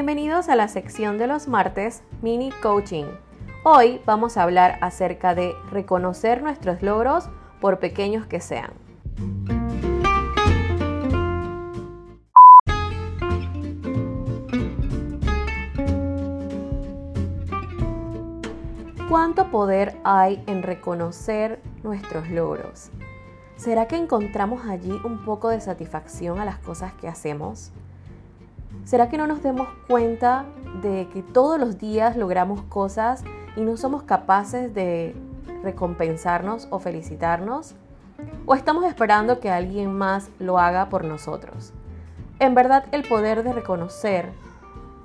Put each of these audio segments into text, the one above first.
bienvenidos a la sección de los martes Mini Coaching. Hoy vamos a hablar acerca de reconocer nuestros logros por pequeños que sean. ¿Cuánto poder hay en reconocer nuestros logros? ¿Será que encontramos allí un poco de satisfacción a las cosas que hacemos? ¿Será que no nos demos cuenta de que todos los días logramos cosas y no somos capaces de recompensarnos o felicitarnos? ¿O estamos esperando que alguien más lo haga por nosotros? En verdad el poder de reconocer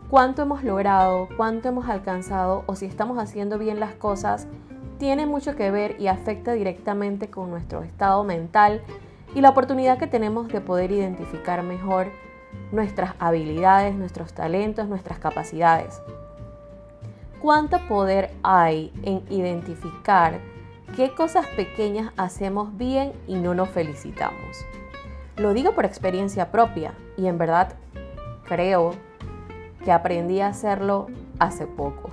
cuánto hemos logrado, cuánto hemos alcanzado o si estamos haciendo bien las cosas, tiene mucho que ver y afecta directamente con nuestro estado mental y la oportunidad que tenemos de poder identificar mejor nuestras habilidades, nuestros talentos, nuestras capacidades. ¿Cuánto poder hay en identificar qué cosas pequeñas hacemos bien y no nos felicitamos? Lo digo por experiencia propia y en verdad creo que aprendí a hacerlo hace poco.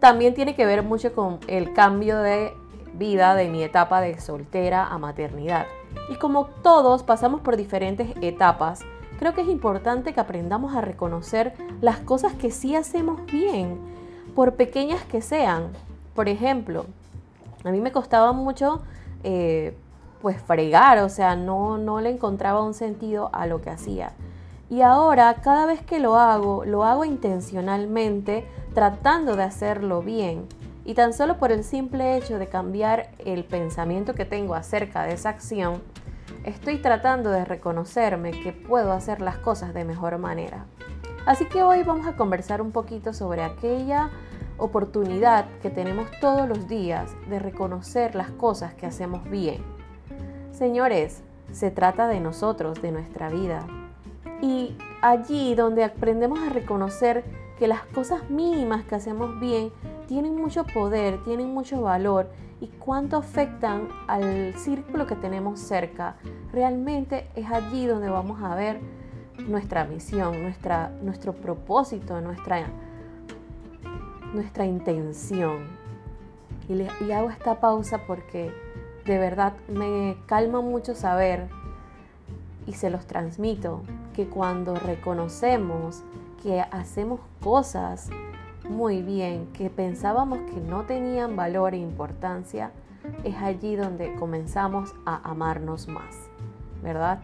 También tiene que ver mucho con el cambio de vida de mi etapa de soltera a maternidad. Y como todos pasamos por diferentes etapas, creo que es importante que aprendamos a reconocer las cosas que sí hacemos bien, por pequeñas que sean. Por ejemplo, a mí me costaba mucho eh, pues fregar, o sea, no, no le encontraba un sentido a lo que hacía. Y ahora, cada vez que lo hago, lo hago intencionalmente, tratando de hacerlo bien. Y tan solo por el simple hecho de cambiar el pensamiento que tengo acerca de esa acción, estoy tratando de reconocerme que puedo hacer las cosas de mejor manera. Así que hoy vamos a conversar un poquito sobre aquella oportunidad que tenemos todos los días de reconocer las cosas que hacemos bien. Señores, se trata de nosotros, de nuestra vida, y allí donde aprendemos a reconocer que las cosas mínimas que hacemos bien tienen mucho poder, tienen mucho valor y cuánto afectan al círculo que tenemos cerca, realmente es allí donde vamos a ver nuestra misión, nuestra, nuestro propósito, nuestra, nuestra intención. Y, y hago esta pausa porque de verdad me calma mucho saber y se los transmito que cuando reconocemos que hacemos cosas muy bien, que pensábamos que no tenían valor e importancia, es allí donde comenzamos a amarnos más, ¿verdad?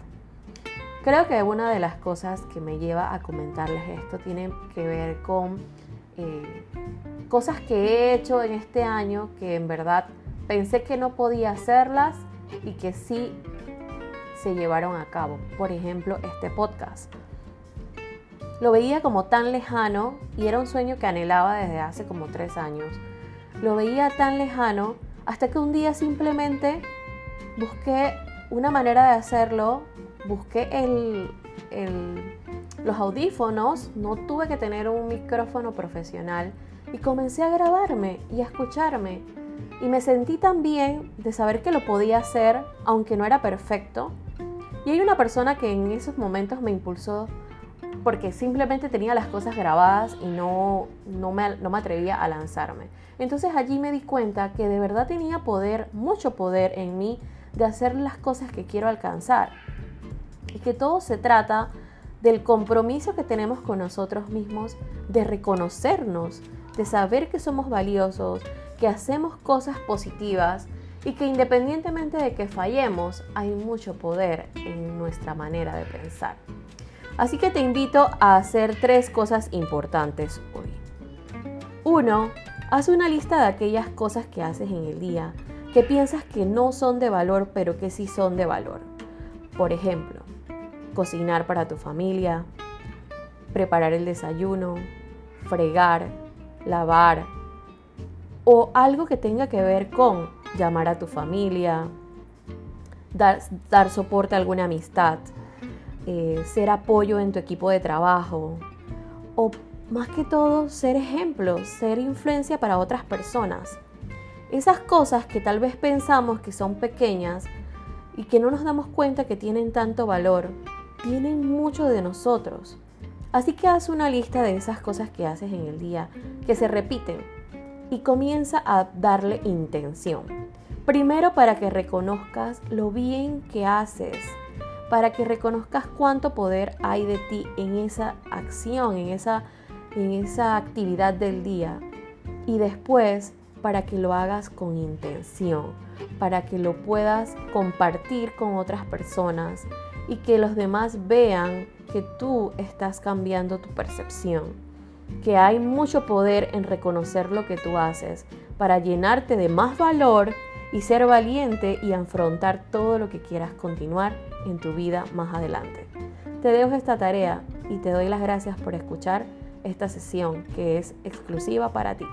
Creo que una de las cosas que me lleva a comentarles esto tiene que ver con eh, cosas que he hecho en este año que en verdad pensé que no podía hacerlas y que sí se llevaron a cabo. Por ejemplo, este podcast. Lo veía como tan lejano y era un sueño que anhelaba desde hace como tres años. Lo veía tan lejano hasta que un día simplemente busqué una manera de hacerlo, busqué el, los audífonos, no tuve que tener un micrófono profesional y comencé a grabarme y a escucharme. Y me sentí tan bien de saber que lo podía hacer, aunque no era perfecto, y hay una persona que en esos momentos me impulsó porque simplemente tenía las cosas grabadas y no, no, me, no me atrevía a lanzarme. Entonces allí me di cuenta que de verdad tenía poder, mucho poder en mí de hacer las cosas que quiero alcanzar. Y que todo se trata del compromiso que tenemos con nosotros mismos, de reconocernos, de saber que somos valiosos, que hacemos cosas positivas y que independientemente de que fallemos, hay mucho poder en nuestra manera de pensar. Así que te invito a hacer tres cosas importantes hoy. Uno, haz una lista de aquellas cosas que haces en el día que piensas que no son de valor pero que sí son de valor. Por ejemplo, cocinar para tu familia, preparar el desayuno, fregar, lavar o algo que tenga que ver con llamar a tu familia, dar, soporte a alguna amistad, eh, ser apoyo en tu equipo de trabajo o más que todo ser ejemplo, ser influencia para otras personas. Esas cosas que tal vez pensamos que son pequeñas y que no nos damos cuenta que tienen tanto valor, tienen mucho de nosotros. Así que haz una lista de esas cosas que haces en el día, que se repiten, y comienza a darle intención. Primero para que reconozcas lo bien que haces, para que reconozcas cuánto poder hay de ti en esa acción, en esa, en esa actividad del día. Y después para que lo hagas con intención, para que lo puedas compartir con otras personas y que los demás vean que tú estás cambiando tu percepción, que hay mucho poder en reconocer lo que tú haces para llenarte de más valor y ser valiente y afrontar todo lo que quieras continuar en tu vida más adelante. Te dejo esta tarea y te doy las gracias por escuchar esta sesión que es exclusiva para ti.